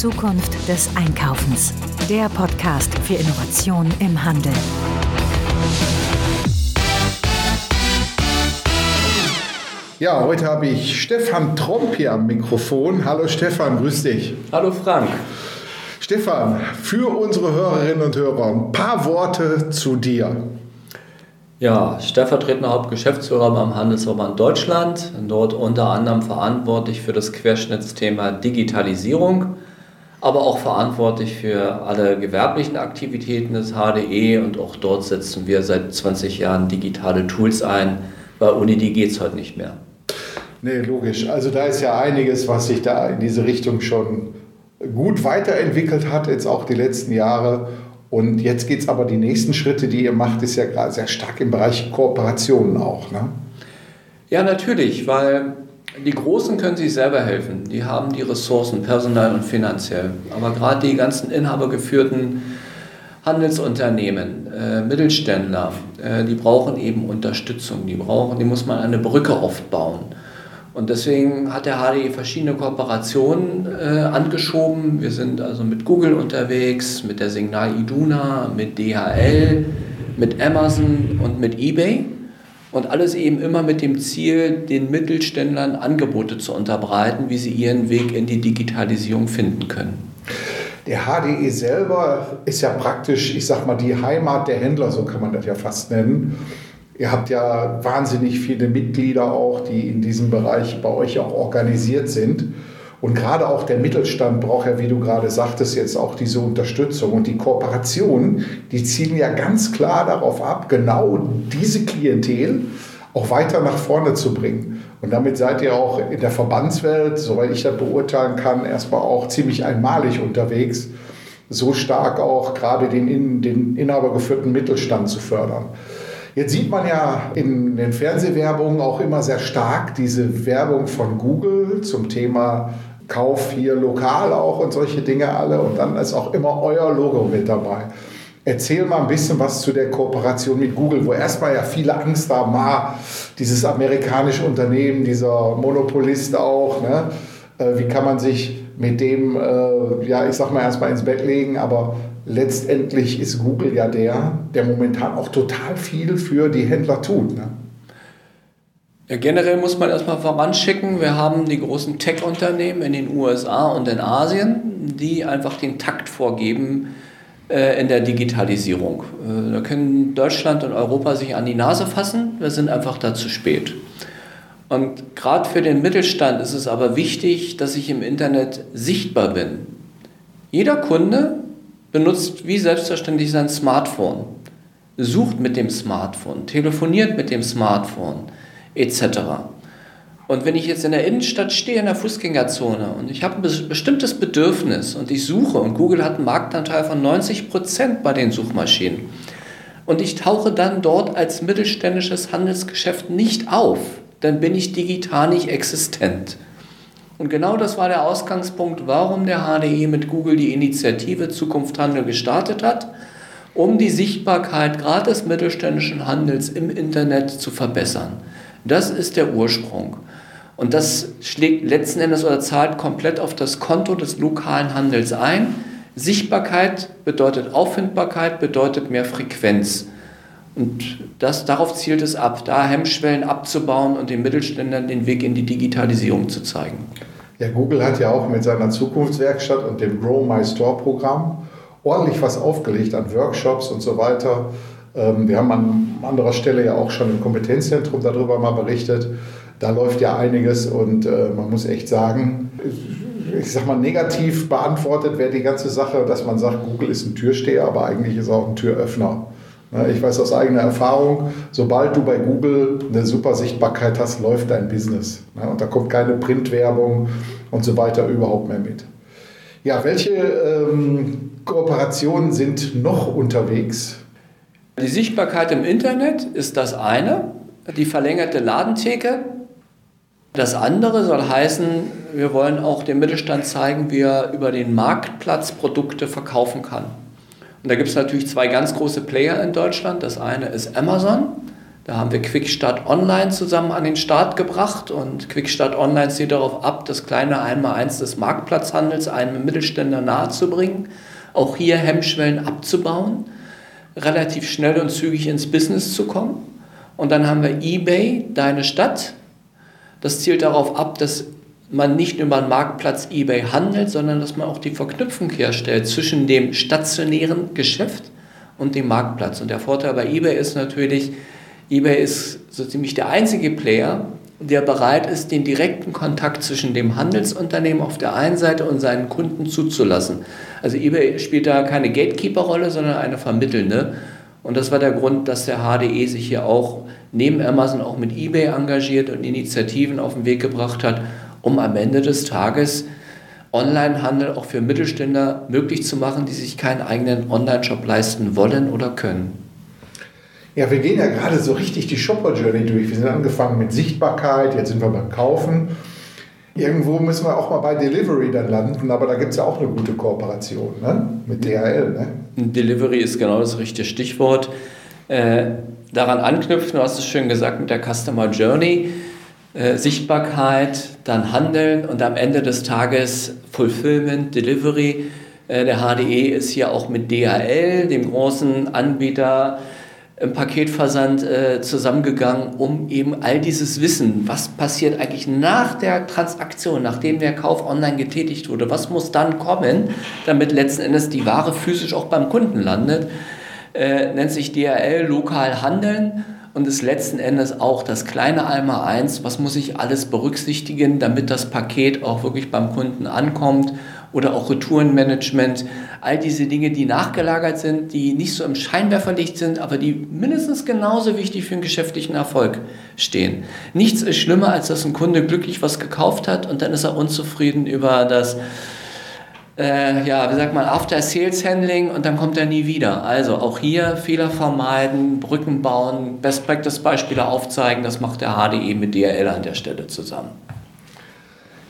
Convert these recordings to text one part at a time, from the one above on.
Zukunft des Einkaufens. Der Podcast für Innovation im Handel. Ja, heute habe ich Stefan Tromp hier am Mikrofon. Hallo Stefan, grüß dich. Hallo Frank. Stefan, für unsere Hörerinnen und Hörer ein paar Worte zu dir. Ja, stellvertretender Hauptgeschäftsführer beim Handelsverband Deutschland, dort unter anderem verantwortlich für das Querschnittsthema Digitalisierung, aber auch verantwortlich für alle gewerblichen Aktivitäten des HDE und auch dort setzen wir seit 20 Jahren digitale Tools ein. Bei Unidi geht es heute nicht mehr. Nee, logisch. Also da ist ja einiges, was sich da in diese Richtung schon gut weiterentwickelt hat, jetzt auch die letzten Jahre. Und jetzt geht es aber, die nächsten Schritte, die ihr macht, ist ja gerade sehr stark im Bereich Kooperationen auch. Ne? Ja, natürlich, weil die Großen können sich selber helfen. Die haben die Ressourcen, personal und finanziell. Aber gerade die ganzen inhabergeführten Handelsunternehmen, äh, Mittelständler, äh, die brauchen eben Unterstützung. Die brauchen, die muss man eine Brücke aufbauen. Und deswegen hat der HDE verschiedene Kooperationen äh, angeschoben. Wir sind also mit Google unterwegs, mit der Signal Iduna, mit DHL, mit Amazon und mit eBay. Und alles eben immer mit dem Ziel, den Mittelständlern Angebote zu unterbreiten, wie sie ihren Weg in die Digitalisierung finden können. Der HDE selber ist ja praktisch, ich sag mal, die Heimat der Händler, so kann man das ja fast nennen. Ihr habt ja wahnsinnig viele Mitglieder auch, die in diesem Bereich bei euch auch organisiert sind. Und gerade auch der Mittelstand braucht ja, wie du gerade sagtest, jetzt auch diese Unterstützung. Und die Kooperationen, die zielen ja ganz klar darauf ab, genau diese Klientel auch weiter nach vorne zu bringen. Und damit seid ihr auch in der Verbandswelt, soweit ich das beurteilen kann, erstmal auch ziemlich einmalig unterwegs, so stark auch gerade den, den inhabergeführten Mittelstand zu fördern. Jetzt sieht man ja in den Fernsehwerbungen auch immer sehr stark diese Werbung von Google zum Thema Kauf hier lokal auch und solche Dinge alle. Und dann ist auch immer euer Logo mit dabei. Erzähl mal ein bisschen was zu der Kooperation mit Google, wo erstmal ja viele Angst haben, ah, dieses amerikanische Unternehmen, dieser Monopolist auch, ne? Äh, wie kann man sich mit dem, äh, ja, ich sag mal erstmal ins Bett legen, aber letztendlich ist Google ja der, der momentan auch total viel für die Händler tut. Ne? Ja, generell muss man erstmal voranschicken, wir haben die großen Tech-Unternehmen in den USA und in Asien, die einfach den Takt vorgeben äh, in der Digitalisierung. Äh, da können Deutschland und Europa sich an die Nase fassen, wir sind einfach da zu spät. Und gerade für den Mittelstand ist es aber wichtig, dass ich im Internet sichtbar bin. Jeder Kunde benutzt wie selbstverständlich sein Smartphone, sucht mit dem Smartphone, telefoniert mit dem Smartphone etc. Und wenn ich jetzt in der Innenstadt stehe, in der Fußgängerzone und ich habe ein bestimmtes Bedürfnis und ich suche und Google hat einen Marktanteil von 90 Prozent bei den Suchmaschinen und ich tauche dann dort als mittelständisches Handelsgeschäft nicht auf, dann bin ich digital nicht existent. Und genau das war der Ausgangspunkt, warum der HDE mit Google die Initiative Zukunft Handel gestartet hat, um die Sichtbarkeit gerade des mittelständischen Handels im Internet zu verbessern. Das ist der Ursprung. Und das schlägt letzten Endes oder zahlt komplett auf das Konto des lokalen Handels ein. Sichtbarkeit bedeutet Auffindbarkeit, bedeutet mehr Frequenz. Und das, darauf zielt es ab, da Hemmschwellen abzubauen und den Mittelständlern den Weg in die Digitalisierung zu zeigen. Ja, Google hat ja auch mit seiner Zukunftswerkstatt und dem Grow My Store Programm ordentlich was aufgelegt an Workshops und so weiter. Ähm, wir haben an anderer Stelle ja auch schon im Kompetenzzentrum darüber mal berichtet. Da läuft ja einiges und äh, man muss echt sagen, ich sag mal, negativ beantwortet wäre die ganze Sache, dass man sagt, Google ist ein Türsteher, aber eigentlich ist er auch ein Türöffner. Ne, ich weiß aus eigener Erfahrung, sobald du bei Google eine super Sichtbarkeit hast, läuft dein Business. Ne, und da kommt keine Printwerbung und so weiter überhaupt mehr mit. Ja, welche ähm, Kooperationen sind noch unterwegs? Die Sichtbarkeit im Internet ist das eine, die verlängerte Ladentheke. Das andere soll heißen, wir wollen auch dem Mittelstand zeigen, wie er über den Marktplatz Produkte verkaufen kann. Und da gibt es natürlich zwei ganz große Player in Deutschland. Das eine ist Amazon, Da haben wir Quickstart Online zusammen an den Start gebracht und Quickstart Online zielt darauf ab, das kleine Einmaleins des Marktplatzhandels einem Mittelständler nahezubringen, auch hier Hemmschwellen abzubauen, relativ schnell und zügig ins Business zu kommen. Und dann haben wir eBay, deine Stadt. Das zielt darauf ab, dass man nicht nur über den Marktplatz eBay handelt, sondern dass man auch die Verknüpfung herstellt zwischen dem stationären Geschäft und dem Marktplatz. Und der Vorteil bei eBay ist natürlich, eBay ist so ziemlich der einzige Player, der bereit ist, den direkten Kontakt zwischen dem Handelsunternehmen auf der einen Seite und seinen Kunden zuzulassen. Also eBay spielt da keine Gatekeeper-Rolle, sondern eine vermittelnde. Und das war der Grund, dass der HDE sich hier auch neben Amazon auch mit eBay engagiert und Initiativen auf den Weg gebracht hat, um am Ende des Tages Onlinehandel auch für Mittelständler möglich zu machen, die sich keinen eigenen Online-Shop leisten wollen oder können. Ja, wir gehen ja gerade so richtig die Shopper-Journey durch. Wir sind angefangen mit Sichtbarkeit, jetzt sind wir beim Kaufen. Irgendwo müssen wir auch mal bei Delivery dann landen, aber da gibt es ja auch eine gute Kooperation ne? mit DHL. Ne? Delivery ist genau das richtige Stichwort. Äh, daran anknüpfen, du hast es schön gesagt mit der Customer Journey. Äh, Sichtbarkeit, dann Handeln und am Ende des Tages Fulfillment, Delivery. Äh, der HDE ist hier auch mit DHL, dem großen Anbieter, im Paketversand äh, zusammengegangen, um eben all dieses Wissen, was passiert eigentlich nach der Transaktion, nachdem der Kauf online getätigt wurde, was muss dann kommen, damit letzten Endes die Ware physisch auch beim Kunden landet, äh, nennt sich DHL lokal handeln und ist letzten Endes auch das kleine Alma 1, was muss ich alles berücksichtigen, damit das Paket auch wirklich beim Kunden ankommt oder auch Retourenmanagement, all diese Dinge, die nachgelagert sind, die nicht so im Scheinwerferlicht sind, aber die mindestens genauso wichtig für den geschäftlichen Erfolg stehen. Nichts ist schlimmer, als dass ein Kunde glücklich was gekauft hat und dann ist er unzufrieden über das äh, ja, wie sagt man, After Sales Handling und dann kommt er nie wieder. Also auch hier Fehler vermeiden, Brücken bauen, Best Practice Beispiele aufzeigen, das macht der HDE mit DRL an der Stelle zusammen.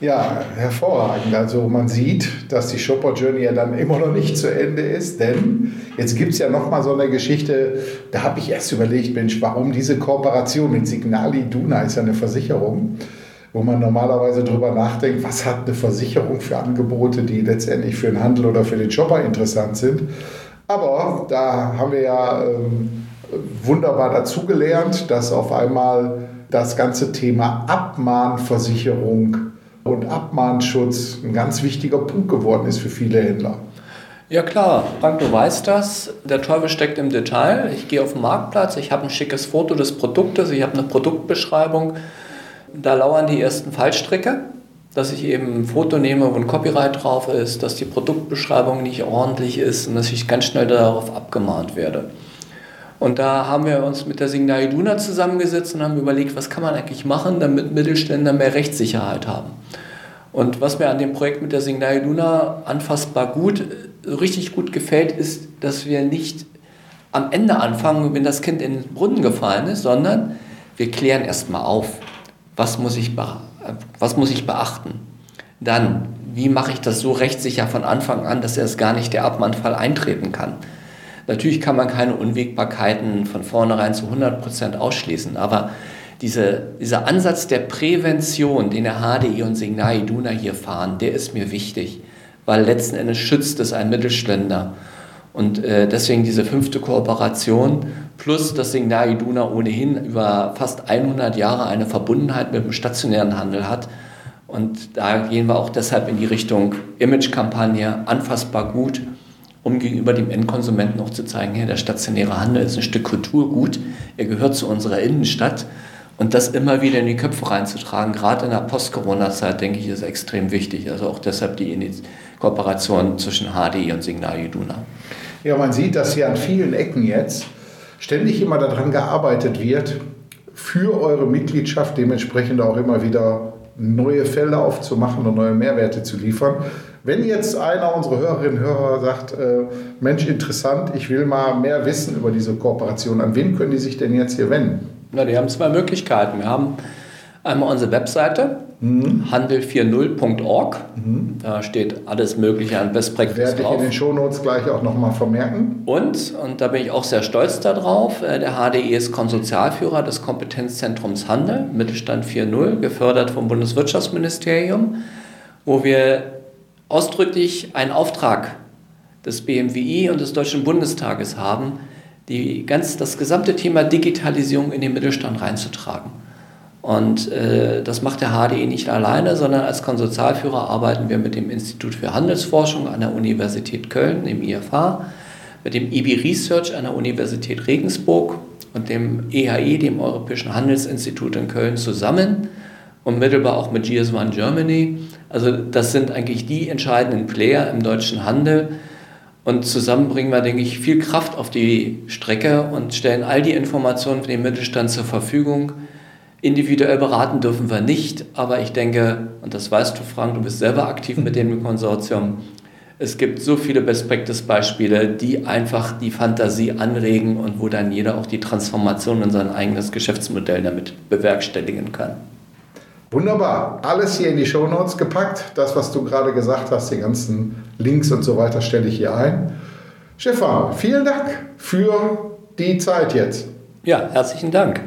Ja, hervorragend. Also man sieht, dass die Shopper Journey ja dann immer noch nicht zu Ende ist, denn jetzt gibt es ja nochmal so eine Geschichte, da habe ich erst überlegt, Mensch, warum diese Kooperation mit Signali Duna ist ja eine Versicherung wo man normalerweise darüber nachdenkt, was hat eine Versicherung für Angebote, die letztendlich für den Handel oder für den Shopper interessant sind. Aber da haben wir ja ähm, wunderbar dazugelernt, dass auf einmal das ganze Thema Abmahnversicherung und Abmahnschutz ein ganz wichtiger Punkt geworden ist für viele Händler. Ja klar, Frank, du weißt das. Der Teufel steckt im Detail. Ich gehe auf den Marktplatz, ich habe ein schickes Foto des Produktes, ich habe eine Produktbeschreibung da lauern die ersten Fallstricke, dass ich eben ein Foto nehme, wo ein Copyright drauf ist, dass die Produktbeschreibung nicht ordentlich ist und dass ich ganz schnell darauf abgemahnt werde. Und da haben wir uns mit der Signal Iduna zusammengesetzt und haben überlegt, was kann man eigentlich machen, damit Mittelständler mehr Rechtssicherheit haben. Und was mir an dem Projekt mit der Signal Iduna anfassbar gut, richtig gut gefällt, ist, dass wir nicht am Ende anfangen, wenn das Kind in den Brunnen gefallen ist, sondern wir klären erstmal auf was muss ich, was muss ich beachten? Dann, wie mache ich das so rechtssicher von Anfang an, dass erst gar nicht der Abmahnfall eintreten kann? Natürlich kann man keine Unwägbarkeiten von vornherein zu 100% ausschließen, aber diese, dieser Ansatz der Prävention, den der HDI und Signal Iduna hier fahren, der ist mir wichtig, weil letzten Endes schützt es einen Mittelständler. Und äh, deswegen diese fünfte Kooperation plus dass Signal Iduna ohnehin über fast 100 Jahre eine Verbundenheit mit dem stationären Handel hat. Und da gehen wir auch deshalb in die Richtung Imagekampagne, anfassbar gut, um gegenüber dem Endkonsumenten auch zu zeigen, hey, der stationäre Handel ist ein Stück Kulturgut, er gehört zu unserer Innenstadt. Und das immer wieder in die Köpfe reinzutragen, gerade in der Post-Corona-Zeit, denke ich, ist extrem wichtig. Also auch deshalb die Kooperation zwischen HDI und Signal Iduna. Ja, man sieht, dass hier an vielen Ecken jetzt ständig immer daran gearbeitet wird, für eure Mitgliedschaft dementsprechend auch immer wieder neue Felder aufzumachen und neue Mehrwerte zu liefern. Wenn jetzt einer unserer Hörerinnen und Hörer sagt, äh, Mensch, interessant, ich will mal mehr wissen über diese Kooperation, an wen können die sich denn jetzt hier wenden? Na, die haben zwei Möglichkeiten. Wir haben einmal unsere Webseite mhm. handel40.org. Mhm. Da steht alles Mögliche an Best Practice Werde drauf. ich in den Shownotes gleich auch nochmal vermerken. Und, und da bin ich auch sehr stolz darauf, äh, der HDI ist Konsortialführer des Kompetenzzentrums Handel, Mittelstand 4.0, gefördert vom Bundeswirtschaftsministerium, wo wir ausdrücklich einen Auftrag des BMWI und des Deutschen Bundestages haben, die ganz, das gesamte Thema Digitalisierung in den Mittelstand reinzutragen. Und äh, das macht der HDE nicht alleine, sondern als Konsortialführer arbeiten wir mit dem Institut für Handelsforschung an der Universität Köln, dem IFH, mit dem IBI Research an der Universität Regensburg und dem EHE, dem Europäischen Handelsinstitut in Köln, zusammen und mittelbar auch mit GS1 Germany. Also das sind eigentlich die entscheidenden Player im deutschen Handel, und zusammen bringen wir, denke ich, viel Kraft auf die Strecke und stellen all die Informationen für den Mittelstand zur Verfügung. Individuell beraten dürfen wir nicht, aber ich denke, und das weißt du, Frank, du bist selber aktiv mit dem Konsortium, es gibt so viele Best-Practice-Beispiele, die einfach die Fantasie anregen und wo dann jeder auch die Transformation in sein eigenes Geschäftsmodell damit bewerkstelligen kann. Wunderbar. Alles hier in die Show Notes gepackt. Das, was du gerade gesagt hast, die ganzen Links und so weiter, stelle ich hier ein. Stefan, vielen Dank für die Zeit jetzt. Ja, herzlichen Dank.